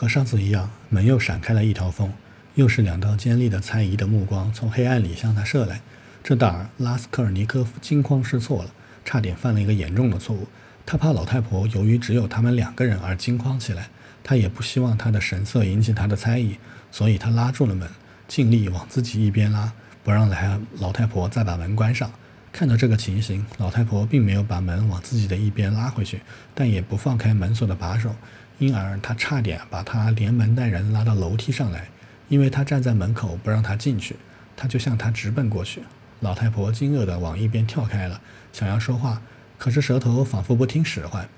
和上次一样，门又闪开了一条缝，又是两道尖利的猜疑的目光从黑暗里向他射来。这胆儿，拉斯科尔尼科夫惊慌失措了，差点犯了一个严重的错误。他怕老太婆由于只有他们两个人而惊慌起来，他也不希望他的神色引起他的猜疑，所以他拉住了门，尽力往自己一边拉，不让来老太婆再把门关上。看到这个情形，老太婆并没有把门往自己的一边拉回去，但也不放开门锁的把手，因而他差点把他连门带人拉到楼梯上来。因为他站在门口不让他进去，他就向他直奔过去。老太婆惊愕地往一边跳开了，想要说话，可是舌头仿佛不听使唤，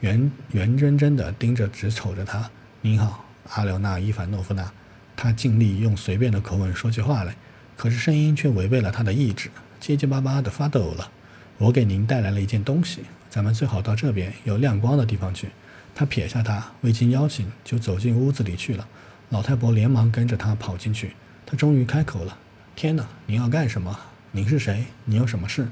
圆圆睁睁地盯着，直瞅着他。您好，阿廖娜·伊凡诺夫娜。他尽力用随便的口吻说起话来，可是声音却违背了他的意志。结结巴巴地发抖了。我给您带来了一件东西，咱们最好到这边有亮光的地方去。他撇下他，未经邀请就走进屋子里去了。老太婆连忙跟着他跑进去。他终于开口了：“天哪，您要干什么？您是谁？您有什么事？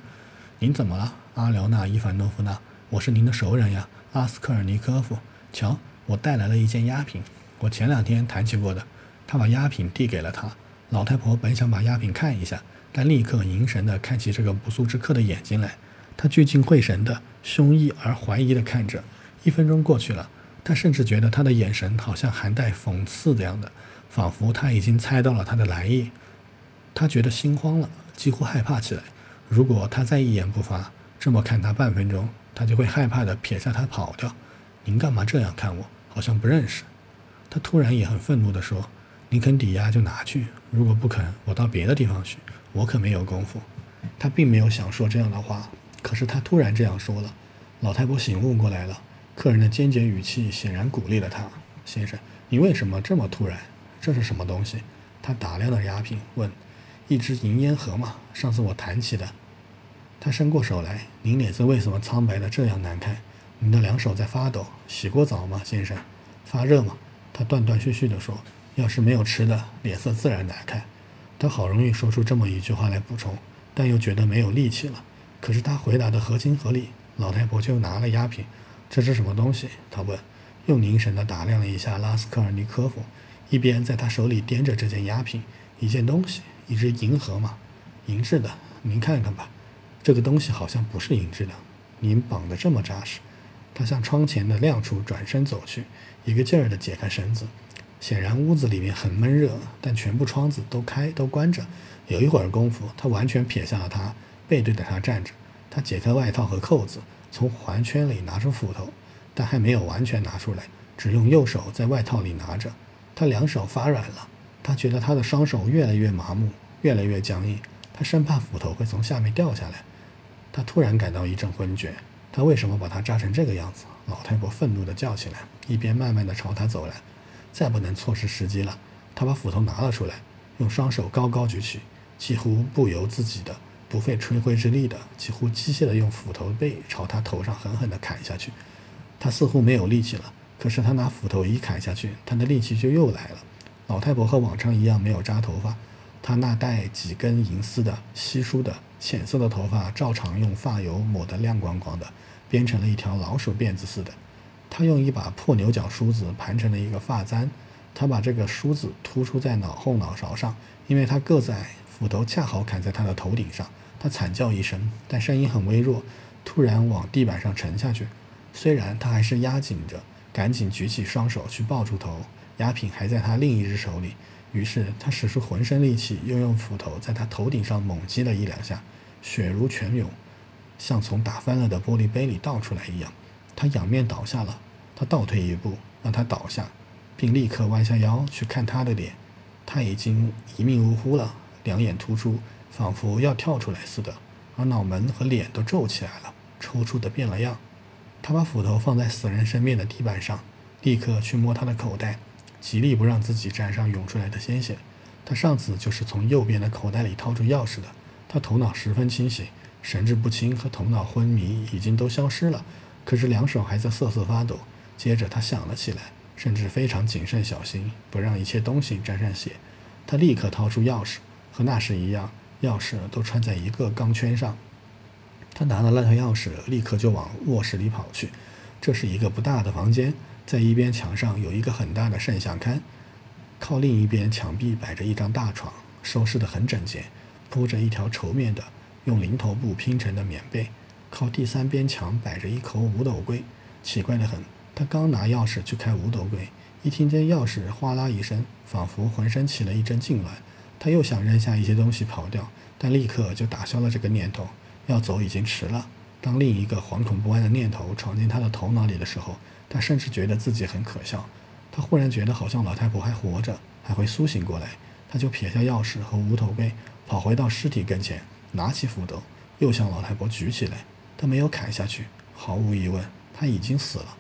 您怎么了，阿廖娜·伊凡诺夫娜？我是您的熟人呀，阿斯科尔尼科夫。瞧，我带来了一件压品，我前两天谈起过的。”他把压品递给了他。老太婆本想把压品看一下。但立刻凝神地看起这个不速之客的眼睛来，他聚精会神地、凶异而怀疑地看着。一分钟过去了，他甚至觉得他的眼神好像含带讽刺这样的，仿佛他已经猜到了他的来意。他觉得心慌了，几乎害怕起来。如果他再一言不发，这么看他半分钟，他就会害怕的撇下他跑掉。您干嘛这样看我？好像不认识。他突然也很愤怒地说：“你肯抵押就拿去，如果不肯，我到别的地方去。”我可没有功夫。他并没有想说这样的话，可是他突然这样说了。老太婆醒悟过来了，客人的坚决语气显然鼓励了他。先生，你为什么这么突然？这是什么东西？他打量了鸦片，问：“一只银烟盒吗？上次我弹起的。”他伸过手来。您脸色为什么苍白的这样难看？你的两手在发抖。洗过澡吗，先生？发热吗？他断断续续地说：“要是没有吃的，脸色自然难看。”他好容易说出这么一句话来补充，但又觉得没有力气了。可是他回答的合情合理。老太婆就拿了鸦片，这是什么东西？他问，又凝神地打量了一下拉斯科尔尼科夫，一边在他手里掂着这件鸦片。一件东西，一只银盒嘛？银质的。您看看吧，这个东西好像不是银质的。您绑得这么扎实。他向窗前的亮处转身走去，一个劲儿地解开绳子。显然屋子里面很闷热，但全部窗子都开都关着。有一会儿功夫，他完全撇下了他，背对着他站着。他解开外套和扣子，从环圈里拿出斧头，但还没有完全拿出来，只用右手在外套里拿着。他两手发软了，他觉得他的双手越来越麻木，越来越僵硬。他生怕斧头会从下面掉下来。他突然感到一阵昏厥。他为什么把他扎成这个样子？老太婆愤怒地叫起来，一边慢慢地朝他走来。再不能错失时机了。他把斧头拿了出来，用双手高高举起，几乎不由自己的、不费吹灰之力的、几乎机械的用斧头背朝他头上狠狠地砍下去。他似乎没有力气了，可是他拿斧头一砍下去，他的力气就又来了。老太婆和往常一样没有扎头发，她那带几根银丝的稀疏的浅色的头发照常用发油抹得亮光光的，编成了一条老鼠辫子似的。他用一把破牛角梳子盘成了一个发簪，他把这个梳子突出在脑后脑勺上，因为他个子矮，斧头恰好砍在他的头顶上。他惨叫一声，但声音很微弱，突然往地板上沉下去。虽然他还是压紧着，赶紧举起双手去抱住头，鸦品还在他另一只手里。于是他使出浑身力气，又用斧头在他头顶上猛击了一两下，血如泉涌，像从打翻了的玻璃杯里倒出来一样。他仰面倒下了，他倒退一步，让他倒下，并立刻弯下腰去看他的脸。他已经一命呜呼了，两眼突出，仿佛要跳出来似的，而脑门和脸都皱起来了，抽搐的变了样。他把斧头放在死人身边的地板上，立刻去摸他的口袋，极力不让自己沾上涌出来的鲜血。他上次就是从右边的口袋里掏出钥匙的。他头脑十分清醒，神志不清和头脑昏迷已经都消失了。可是两手还在瑟瑟发抖。接着他想了起来，甚至非常谨慎小心，不让一切东西沾上血。他立刻掏出钥匙，和那时一样，钥匙都穿在一个钢圈上。他拿了那条钥匙，立刻就往卧室里跑去。这是一个不大的房间，在一边墙上有一个很大的圣像龛，靠另一边墙壁摆着一张大床，收拾得很整洁，铺着一条绸面的用零头布拼成的棉被。靠第三边墙摆着一口五斗柜，奇怪的很。他刚拿钥匙去开五斗柜，一听见钥匙哗啦一声，仿佛浑身起了一阵痉挛。他又想扔下一些东西跑掉，但立刻就打消了这个念头。要走已经迟了。当另一个惶恐不安的念头闯进他的头脑里的时候，他甚至觉得自己很可笑。他忽然觉得好像老太婆还活着，还会苏醒过来。他就撇下钥匙和无头杯，跑回到尸体跟前，拿起斧头，又向老太婆举起来。他没有砍下去，毫无疑问，他已经死了。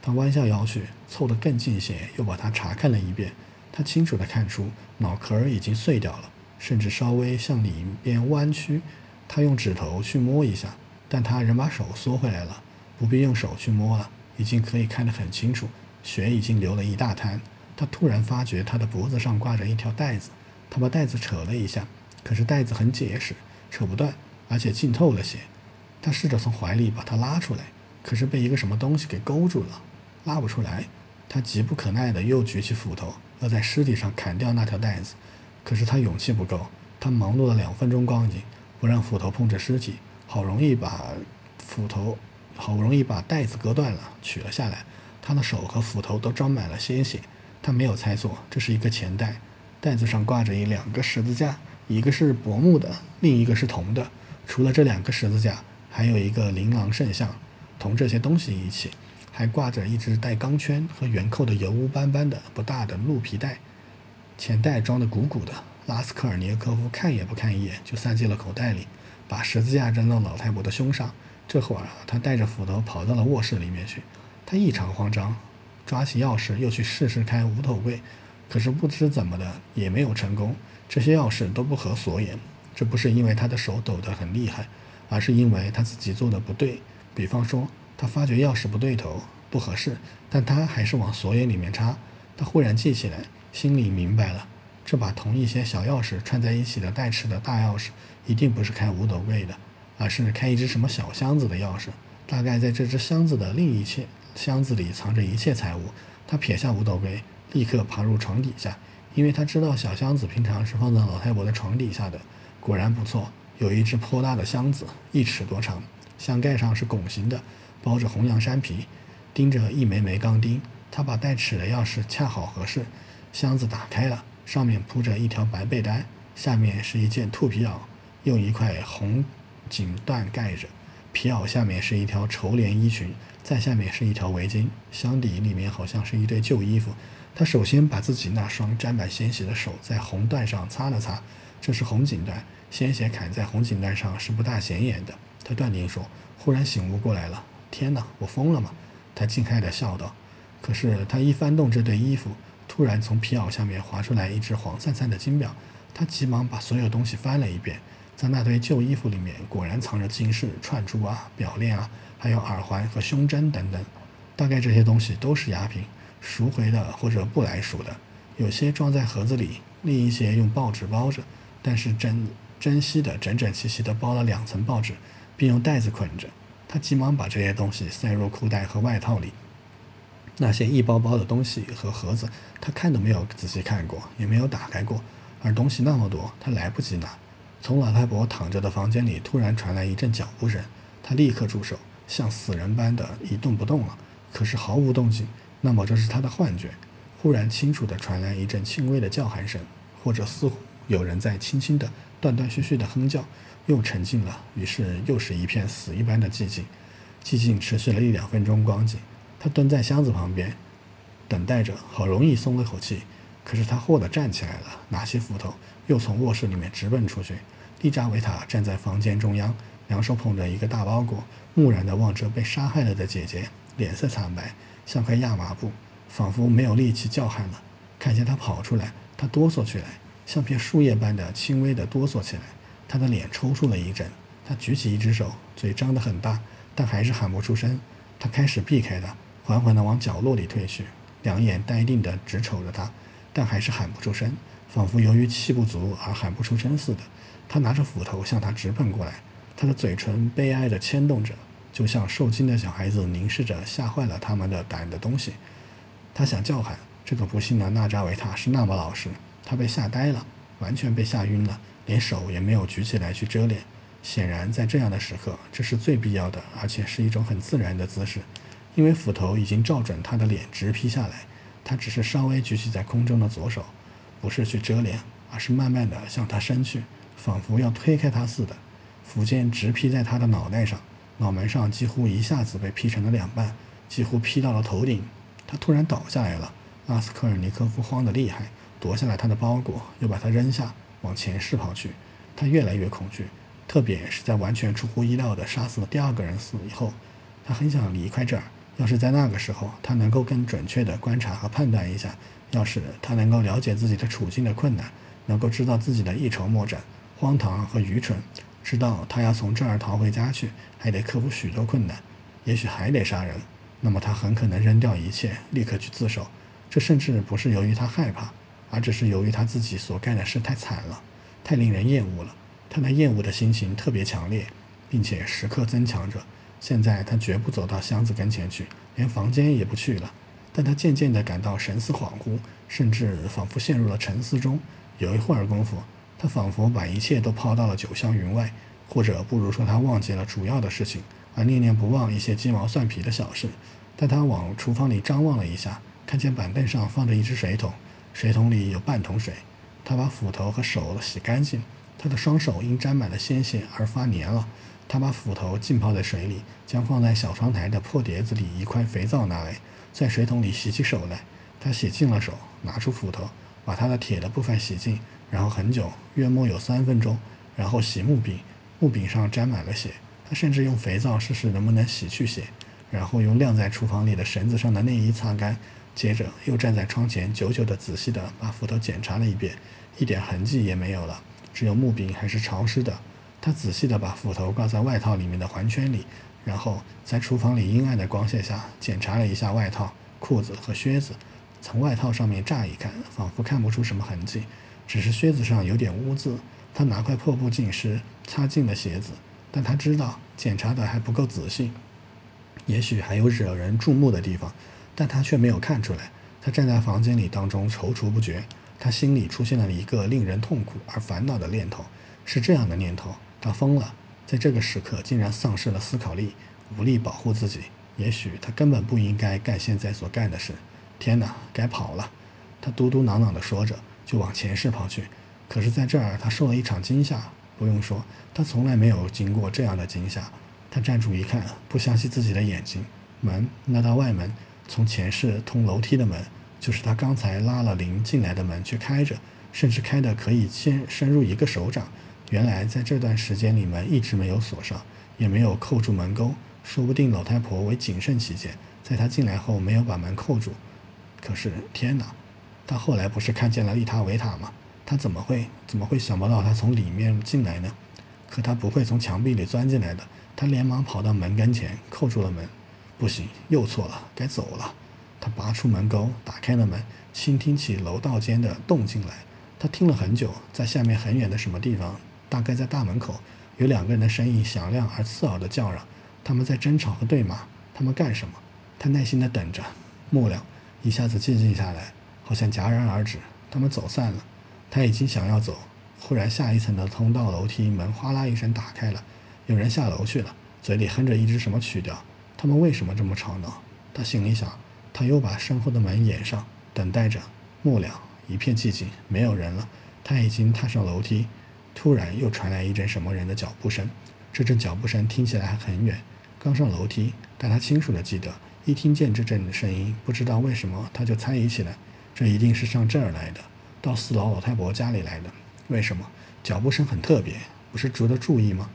他弯下腰去，凑得更近些，又把它查看了一遍。他清楚地看出脑壳已经碎掉了，甚至稍微向里边弯曲。他用指头去摸一下。但他仍把手缩回来了，不必用手去摸了，已经可以看得很清楚，血已经流了一大滩。他突然发觉他的脖子上挂着一条带子，他把带子扯了一下，可是带子很结实，扯不断，而且浸透了血。他试着从怀里把它拉出来，可是被一个什么东西给勾住了，拉不出来。他急不可耐地又举起斧头，要在尸体上砍掉那条带子，可是他勇气不够。他忙碌了两分钟光景，不让斧头碰着尸体。好容易把斧头，好容易把带子割断了，取了下来。他的手和斧头都沾满了鲜血。他没有猜错，这是一个钱袋，袋子上挂着一两个十字架，一个是柏木的，另一个是铜的。除了这两个十字架，还有一个琳琅圣像。同这些东西一起，还挂着一只带钢圈和圆扣的油污斑斑的不大的鹿皮袋。钱袋装得鼓鼓的，拉斯科尔尼科夫看也不看一眼，就塞进了口袋里。把十字架扔到老太婆的胸上。这会儿，他带着斧头跑到了卧室里面去。他异常慌张，抓起钥匙又去试试开无头柜，可是不知怎么的也没有成功。这些钥匙都不合锁眼。这不是因为他的手抖得很厉害，而是因为他自己做的不对。比方说，他发觉钥匙不对头，不合适，但他还是往锁眼里面插。他忽然记起来，心里明白了。这把同一些小钥匙串在一起的带齿的大钥匙，一定不是开五斗柜的，而是开一只什么小箱子的钥匙。大概在这只箱子的另一切箱子里藏着一切财物。他撇下五斗柜，立刻爬入床底下，因为他知道小箱子平常是放在老太婆的床底下的。果然不错，有一只颇大的箱子，一尺多长，箱盖上是拱形的，包着红羊山皮，钉着一枚枚钢钉。他把带齿的钥匙恰好合适，箱子打开了。上面铺着一条白被单，下面是一件兔皮袄，用一块红锦缎盖着。皮袄下面是一条绸连衣裙，再下面是一条围巾。箱底里面好像是一堆旧衣服。他首先把自己那双沾满鲜血的手在红缎上擦了擦，这是红锦缎，鲜血砍在红锦缎上是不大显眼的。他断定说，忽然醒悟过来了。天哪，我疯了吗？他惊骇地笑道。可是他一翻动这堆衣服。突然从皮袄下面滑出来一只黄灿灿的金表，他急忙把所有东西翻了一遍，在那堆旧衣服里面果然藏着金饰、串珠啊、表链啊，还有耳环和胸针等等。大概这些东西都是鸦片，赎回的或者不来赎的，有些装在盒子里，另一些用报纸包着，但是珍珍惜的整整齐齐地包了两层报纸，并用袋子捆着。他急忙把这些东西塞入裤袋和外套里。那些一包包的东西和盒子，他看都没有仔细看过，也没有打开过。而东西那么多，他来不及拿。从老太婆躺着的房间里突然传来一阵脚步声，他立刻住手，像死人般的一动不动了。可是毫无动静，那么这是他的幻觉。忽然清楚地传来一阵轻微的叫喊声，或者似乎有人在轻轻地、断断续续地哼叫。又沉静了，于是又是一片死一般的寂静。寂静持续了一两分钟光景。他蹲在箱子旁边，等待着，好容易松了口气。可是他霍地站起来了，拿起斧头，又从卧室里面直奔出去。利扎维塔站在房间中央，两手捧着一个大包裹，木然地望着被杀害了的姐姐，脸色惨白，像块亚麻布，仿佛没有力气叫喊了。看见他跑出来，他哆嗦起来，像片树叶般的轻微地哆嗦起来。他的脸抽搐了一阵，他举起一只手，嘴张得很大，但还是喊不出声。他开始避开他。缓缓地往角落里退去，两眼呆定地直瞅着他，但还是喊不出声，仿佛由于气不足而喊不出声似的。他拿着斧头向他直奔过来，他的嘴唇悲哀地牵动着，就像受惊的小孩子凝视着吓坏了他们的胆的东西。他想叫喊，这个不幸的纳扎维塔是那么老实，他被吓呆了，完全被吓晕了，连手也没有举起来去遮脸。显然，在这样的时刻，这是最必要的，而且是一种很自然的姿势，因为斧头已经照准他的脸直劈下来。他只是稍微举起在空中的左手，不是去遮脸，而是慢慢的向他伸去，仿佛要推开他似的。斧剑直劈在他的脑袋上，脑门上几乎一下子被劈成了两半，几乎劈到了头顶。他突然倒下来了。拉斯科尔尼科夫慌得厉害，夺下来他的包裹，又把它扔下，往前室跑去。他越来越恐惧。特别是在完全出乎意料的杀死了第二个人死以后，他很想离开这儿。要是在那个时候，他能够更准确地观察和判断一下；要是他能够了解自己的处境的困难，能够知道自己的一筹莫展、荒唐和愚蠢，知道他要从这儿逃回家去，还得克服许多困难，也许还得杀人，那么他很可能扔掉一切，立刻去自首。这甚至不是由于他害怕，而只是由于他自己所干的事太惨了，太令人厌恶了。他那厌恶的心情特别强烈，并且时刻增强着。现在他绝不走到箱子跟前去，连房间也不去了。但他渐渐地感到神思恍惚，甚至仿佛陷入了沉思中。有一会儿功夫，他仿佛把一切都抛到了九霄云外，或者不如说他忘记了主要的事情，而念念不忘一些鸡毛蒜皮的小事。但他往厨房里张望了一下，看见板凳上放着一只水桶，水桶里有半桶水。他把斧头和手洗干净。他的双手因沾满了鲜血而发黏了。他把斧头浸泡在水里，将放在小窗台的破碟子里一块肥皂拿来，在水桶里洗起手来。他洗净了手，拿出斧头，把他的铁的部分洗净，然后很久，约莫有三分钟，然后洗木柄，木柄上沾满了血。他甚至用肥皂试试能不能洗去血，然后用晾在厨房里的绳子上的内衣擦干，接着又站在窗前，久久地仔细地把斧头检查了一遍，一点痕迹也没有了。只有木柄还是潮湿的，他仔细地把斧头挂在外套里面的环圈里，然后在厨房里阴暗的光线下检查了一下外套、裤子和靴子。从外套上面乍一看，仿佛看不出什么痕迹，只是靴子上有点污渍。他拿块破布浸湿，擦净了鞋子，但他知道检查的还不够仔细，也许还有惹人注目的地方，但他却没有看出来。他站在房间里当中踌躇不决。他心里出现了一个令人痛苦而烦恼的念头，是这样的念头：他疯了，在这个时刻竟然丧失了思考力，无力保护自己。也许他根本不应该干现在所干的事。天哪，该跑了！他嘟嘟囔囔地说着，就往前室跑去。可是，在这儿他受了一场惊吓。不用说，他从来没有经过这样的惊吓。他站住一看，不相信自己的眼睛。门，那道外门，从前室通楼梯的门。就是他刚才拉了铃进来的门却开着，甚至开的可以先伸入一个手掌。原来在这段时间里门一直没有锁上，也没有扣住门钩。说不定老太婆为谨慎起见，在他进来后没有把门扣住。可是天哪，他后来不是看见了利塔维塔吗？他怎么会怎么会想不到他从里面进来呢？可他不会从墙壁里钻进来的。他连忙跑到门跟前，扣住了门。不行，又错了，该走了。他拔出门钩，打开了门，倾听起楼道间的动静来。他听了很久，在下面很远的什么地方，大概在大门口，有两个人的声音响亮而刺耳的叫嚷。他们在争吵和对骂。他们干什么？他耐心地等着。末了，一下子寂静下来，好像戛然而止。他们走散了。他已经想要走，忽然下一层的通道楼梯门哗啦一声打开了，有人下楼去了，嘴里哼着一支什么曲调。他们为什么这么吵闹？他心里想。他又把身后的门掩上，等待着。末了，一片寂静，没有人了。他已经踏上楼梯，突然又传来一阵什么人的脚步声。这阵脚步声听起来还很远。刚上楼梯，但他清楚地记得，一听见这阵的声音，不知道为什么他就猜疑起来，这一定是上这儿来的，到四楼老太婆家里来的。为什么？脚步声很特别，不是值得注意吗？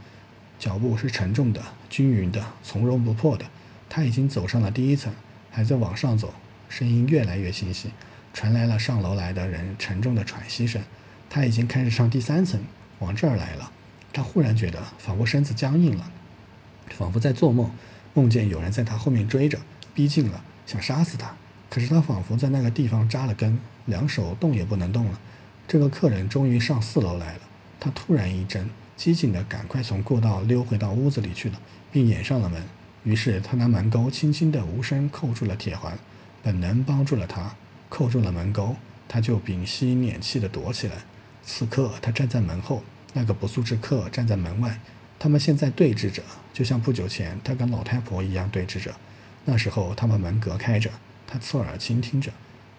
脚步是沉重的、均匀的、从容不迫的。他已经走上了第一层。还在往上走，声音越来越清晰，传来了上楼来的人沉重的喘息声。他已经开始上第三层，往这儿来了。他忽然觉得仿佛身子僵硬了，仿佛在做梦，梦见有人在他后面追着，逼近了，想杀死他。可是他仿佛在那个地方扎了根，两手动也不能动了。这个客人终于上四楼来了。他突然一怔，机警地赶快从过道溜回到屋子里去了，并掩上了门。于是他拿门钩轻轻地无声扣住了铁环，本能帮助了他，扣住了门钩，他就屏息敛气地躲起来。此刻他站在门后，那个不速之客站在门外，他们现在对峙着，就像不久前他跟老太婆一样对峙着。那时候他们门隔开着，他侧耳倾听着，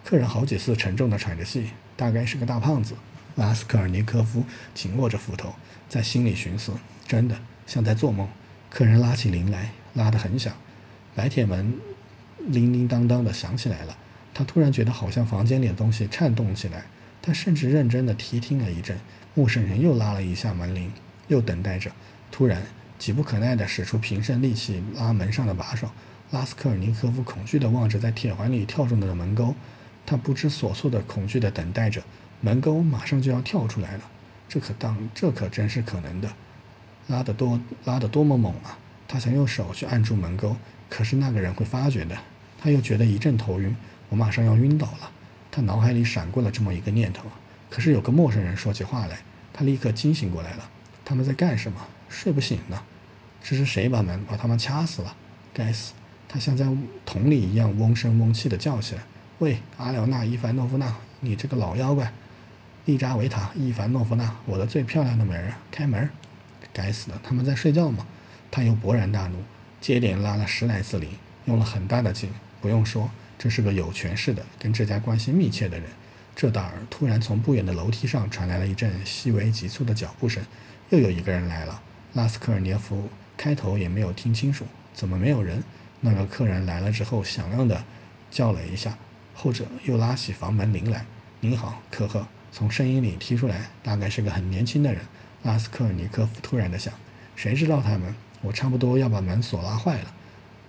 客人好几次沉重地喘着气，大概是个大胖子。拉斯科尔尼科夫紧握着斧头，在心里寻思：真的像在做梦。客人拉起铃来，拉得很响，白铁门铃铃当当的响起来了。他突然觉得好像房间里的东西颤动起来。他甚至认真地提听了一阵。陌生人又拉了一下门铃，又等待着。突然，急不可耐地使出平生力气拉门上的把手。拉斯科尔尼科夫恐惧地望着在铁环里跳动的门钩，他不知所措地恐惧地等待着。门钩马上就要跳出来了，这可当这可真是可能的。拉得多拉得多么猛啊！他想用手去按住门钩，可是那个人会发觉的。他又觉得一阵头晕，我马上要晕倒了。他脑海里闪过了这么一个念头。可是有个陌生人说起话来，他立刻惊醒过来了。他们在干什么？睡不醒呢？这是谁把门把他们掐死了？该死！他像在桶里一样嗡声嗡气地叫起来：“喂，阿廖娜·伊凡诺夫娜，你这个老妖怪！”利扎维塔·伊凡诺夫娜，我的最漂亮的美人，开门！该死的，他们在睡觉吗？他又勃然大怒，接连拉了十来次铃，用了很大的劲。不用说，这是个有权势的、跟这家关系密切的人。这当儿，突然从不远的楼梯上传来了一阵细微急促的脚步声，又有一个人来了。拉斯科尔涅夫开头也没有听清楚，怎么没有人？那个客人来了之后，响亮的叫了一下，后者又拉起房门铃来：“您好，科赫。”从声音里听出来，大概是个很年轻的人。拉斯科尔尼科夫突然的想：“谁知道他们？我差不多要把门锁拉坏了。”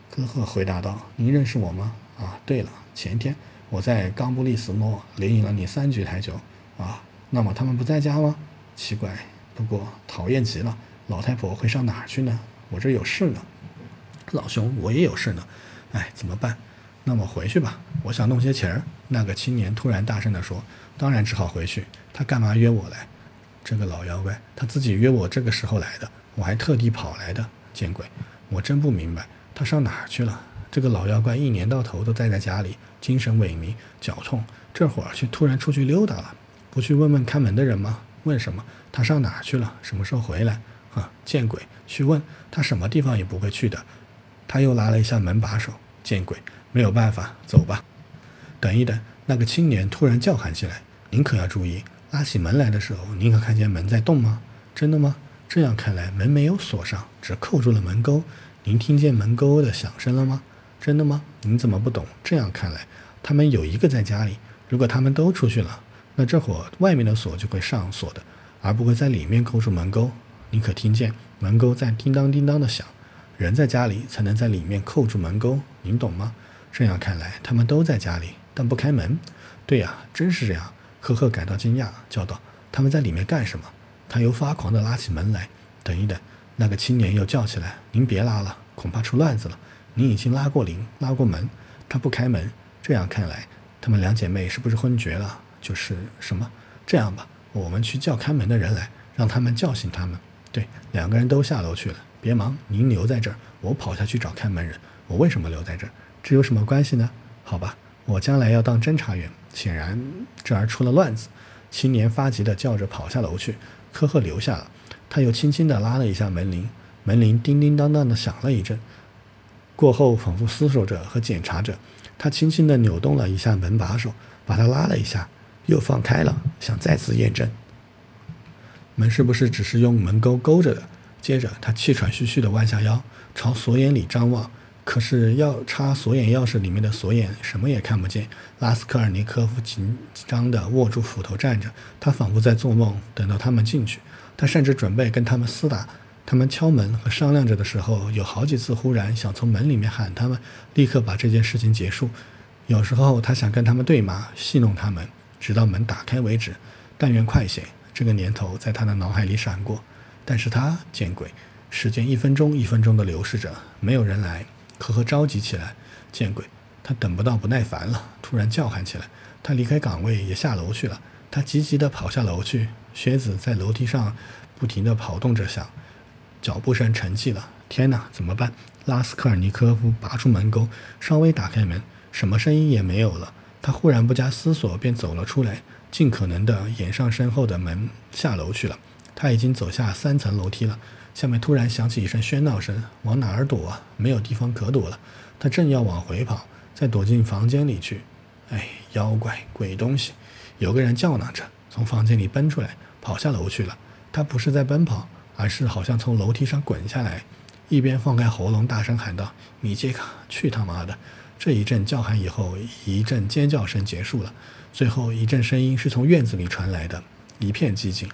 科赫回答道：“您认识我吗？啊，对了，前天我在冈布利斯诺连赢了你三局台球。啊，那么他们不在家吗？奇怪，不过讨厌极了。老太婆会上哪儿去呢？我这有事呢。老兄，我也有事呢。哎，怎么办？那么回去吧，我想弄些钱儿。”那个青年突然大声地说。当然只好回去。他干嘛约我来？这个老妖怪，他自己约我这个时候来的，我还特地跑来的。见鬼！我真不明白他上哪儿去了。这个老妖怪一年到头都待在家里，精神萎靡，脚痛，这会儿却突然出去溜达了。不去问问看门的人吗？问什么？他上哪儿去了？什么时候回来？啊！见鬼！去问他什么地方也不会去的。他又拉了一下门把手。见鬼！没有办法，走吧。等一等。那个青年突然叫喊起来。您可要注意，拉起门来的时候，您可看见门在动吗？真的吗？这样看来，门没有锁上，只扣住了门钩。您听见门钩的响声了吗？真的吗？您怎么不懂？这样看来，他们有一个在家里。如果他们都出去了，那这会儿外面的锁就会上锁的，而不会在里面扣住门钩。你可听见门钩在叮当叮当的响？人在家里才能在里面扣住门钩，您懂吗？这样看来，他们都在家里，但不开门。对呀，真是这样。赫赫感到惊讶，叫道：“他们在里面干什么？”他又发狂地拉起门来。等一等，那个青年又叫起来：“您别拉了，恐怕出乱子了。您已经拉过铃，拉过门，他不开门。这样看来，他们两姐妹是不是昏厥了？就是什么？这样吧，我们去叫看门的人来，让他们叫醒他们。对，两个人都下楼去了。别忙，您留在这儿，我跑下去找看门人。我为什么留在这儿？这有什么关系呢？好吧，我将来要当侦查员。”显然，这儿出了乱子。青年发急地叫着跑下楼去，科赫留下了。他又轻轻地拉了一下门铃，门铃叮叮当当地响了一阵。过后，仿佛思索着和检查着，他轻轻地扭动了一下门把手，把它拉了一下，又放开了，想再次验证门是不是只是用门钩勾着的。接着，他气喘吁吁地弯下腰，朝锁眼里张望。可是要插锁眼钥匙里面的锁眼什么也看不见。拉斯科尔尼科夫紧张地握住斧头站着，他仿佛在做梦。等到他们进去，他甚至准备跟他们厮打。他们敲门和商量着的时候，有好几次忽然想从门里面喊他们，立刻把这件事情结束。有时候他想跟他们对骂，戏弄他们，直到门打开为止。但愿快些！这个念头在他的脑海里闪过。但是他见鬼！时间一分钟一分钟地流逝着，没有人来。呵呵，着急起来，见鬼！他等不到，不耐烦了，突然叫喊起来。他离开岗位，也下楼去了。他急急地跑下楼去，靴子在楼梯上不停地跑动着响，脚步声沉寂了。天哪，怎么办？拉斯科尔尼科夫拔出门钩，稍微打开门，什么声音也没有了。他忽然不加思索便走了出来，尽可能的掩上身后的门，下楼去了。他已经走下三层楼梯了，下面突然响起一声喧闹声，往哪儿躲啊？没有地方可躲了。他正要往回跑，再躲进房间里去。哎，妖怪，鬼东西！有个人叫嚷着，从房间里奔出来，跑下楼去了。他不是在奔跑，而是好像从楼梯上滚下来，一边放开喉咙大声喊道：“米杰卡，去他妈的！”这一阵叫喊以后，一阵尖叫声结束了，最后一阵声音是从院子里传来的，一片寂静。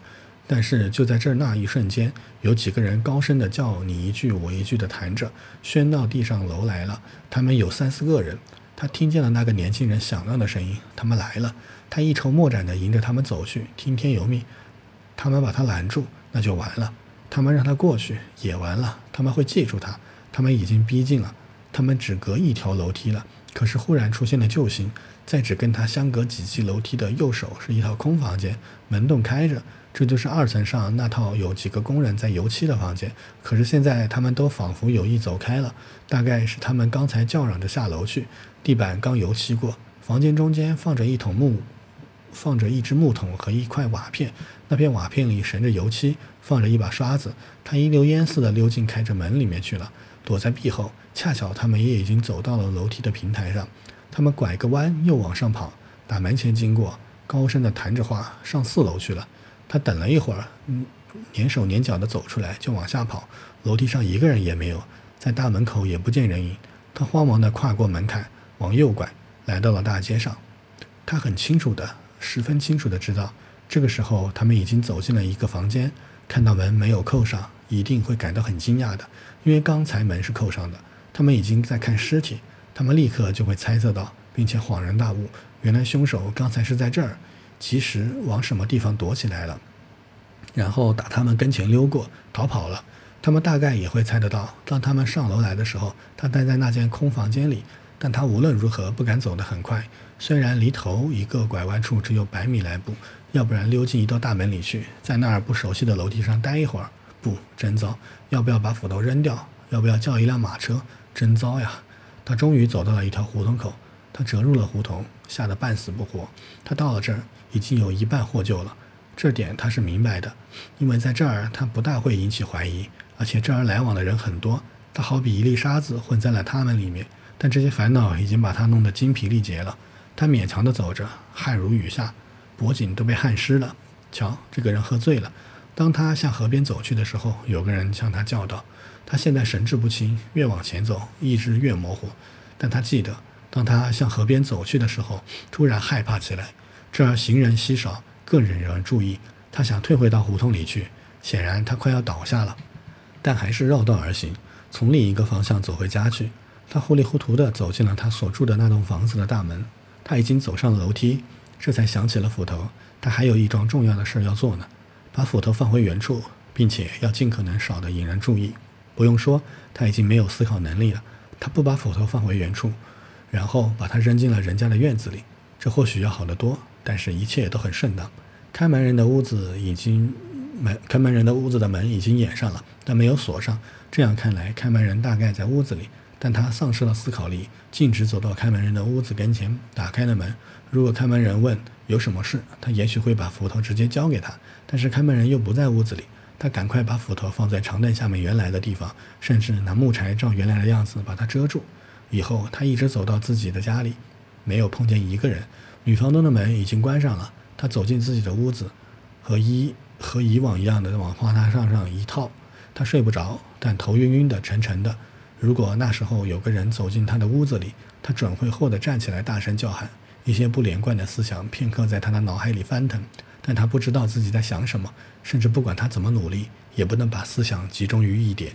但是就在这那一瞬间，有几个人高声的叫你一句我一句的弹着，喧闹地上楼来了。他们有三四个人，他听见了那个年轻人响亮的声音，他们来了。他一筹莫展地迎着他们走去，听天由命。他们把他拦住，那就完了；他们让他过去，也完了。他们会记住他，他们已经逼近了，他们只隔一条楼梯了。可是忽然出现了救星，在只跟他相隔几级楼梯的右手是一套空房间，门洞开着。这就是二层上那套有几个工人在油漆的房间，可是现在他们都仿佛有意走开了，大概是他们刚才叫嚷着下楼去。地板刚油漆过，房间中间放着一桶木，放着一只木桶和一块瓦片，那片瓦片里盛着油漆，放着一把刷子。他一溜烟似的溜进开着门里面去了，躲在壁后。恰巧他们也已经走到了楼梯的平台上，他们拐个弯又往上跑，打门前经过，高声的谈着话，上四楼去了。他等了一会儿，嗯，蹑手蹑脚地走出来，就往下跑。楼梯上一个人也没有，在大门口也不见人影。他慌忙地跨过门槛，往右拐，来到了大街上。他很清楚的，十分清楚的知道，这个时候他们已经走进了一个房间。看到门没有扣上，一定会感到很惊讶的，因为刚才门是扣上的。他们已经在看尸体，他们立刻就会猜测到，并且恍然大悟，原来凶手刚才是在这儿。及时往什么地方躲起来了，然后打他们跟前溜过，逃跑了。他们大概也会猜得到，当他们上楼来的时候，他待在那间空房间里。但他无论如何不敢走得很快，虽然离头一个拐弯处只有百米来步，要不然溜进一道大门里去，在那儿不熟悉的楼梯上待一会儿，不，真糟！要不要把斧头扔掉？要不要叫一辆马车？真糟呀！他终于走到了一条胡同口。他折入了胡同，吓得半死不活。他到了这儿，已经有一半获救了。这点他是明白的，因为在这儿他不大会引起怀疑，而且这儿来往的人很多。他好比一粒沙子混在了他们里面，但这些烦恼已经把他弄得精疲力竭了。他勉强地走着，汗如雨下，脖颈都被汗湿了。瞧，这个人喝醉了。当他向河边走去的时候，有个人向他叫道：“他现在神志不清，越往前走，意志越模糊。但他记得。”当他向河边走去的时候，突然害怕起来。这儿行人稀少，更引人注意。他想退回到胡同里去，显然他快要倒下了，但还是绕道而行，从另一个方向走回家去。他糊里糊涂地走进了他所住的那栋房子的大门。他已经走上了楼梯，这才想起了斧头。他还有一桩重要的事要做呢，把斧头放回原处，并且要尽可能少的引人注意。不用说，他已经没有思考能力了。他不把斧头放回原处。然后把它扔进了人家的院子里，这或许要好得多，但是一切都很顺当。开门人的屋子已经门，开门人的屋子的门已经掩上了，但没有锁上。这样看来，开门人大概在屋子里，但他丧失了思考力，径直走到开门人的屋子跟前，打开了门。如果开门人问有什么事，他也许会把斧头直接交给他，但是开门人又不在屋子里，他赶快把斧头放在长凳下面原来的地方，甚至拿木柴照原来的样子把它遮住。以后，他一直走到自己的家里，没有碰见一个人。女房东的门已经关上了。她走进自己的屋子，和以和以往一样的往花榻上上一套。她睡不着，但头晕晕的、沉沉的。如果那时候有个人走进他的屋子里，他准会后的站起来，大声叫喊。一些不连贯的思想片刻在他的脑海里翻腾，但他不知道自己在想什么，甚至不管他怎么努力，也不能把思想集中于一点。